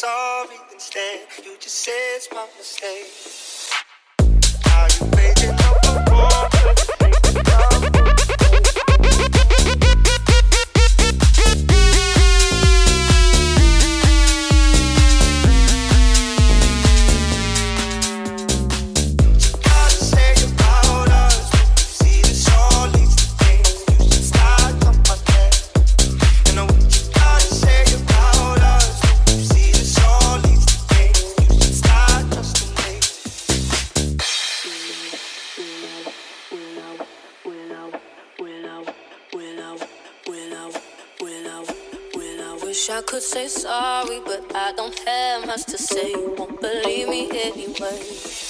sorry instead. You just say it's my mistake. Wish I could say sorry, but I don't have much to say. Won't believe me anyway.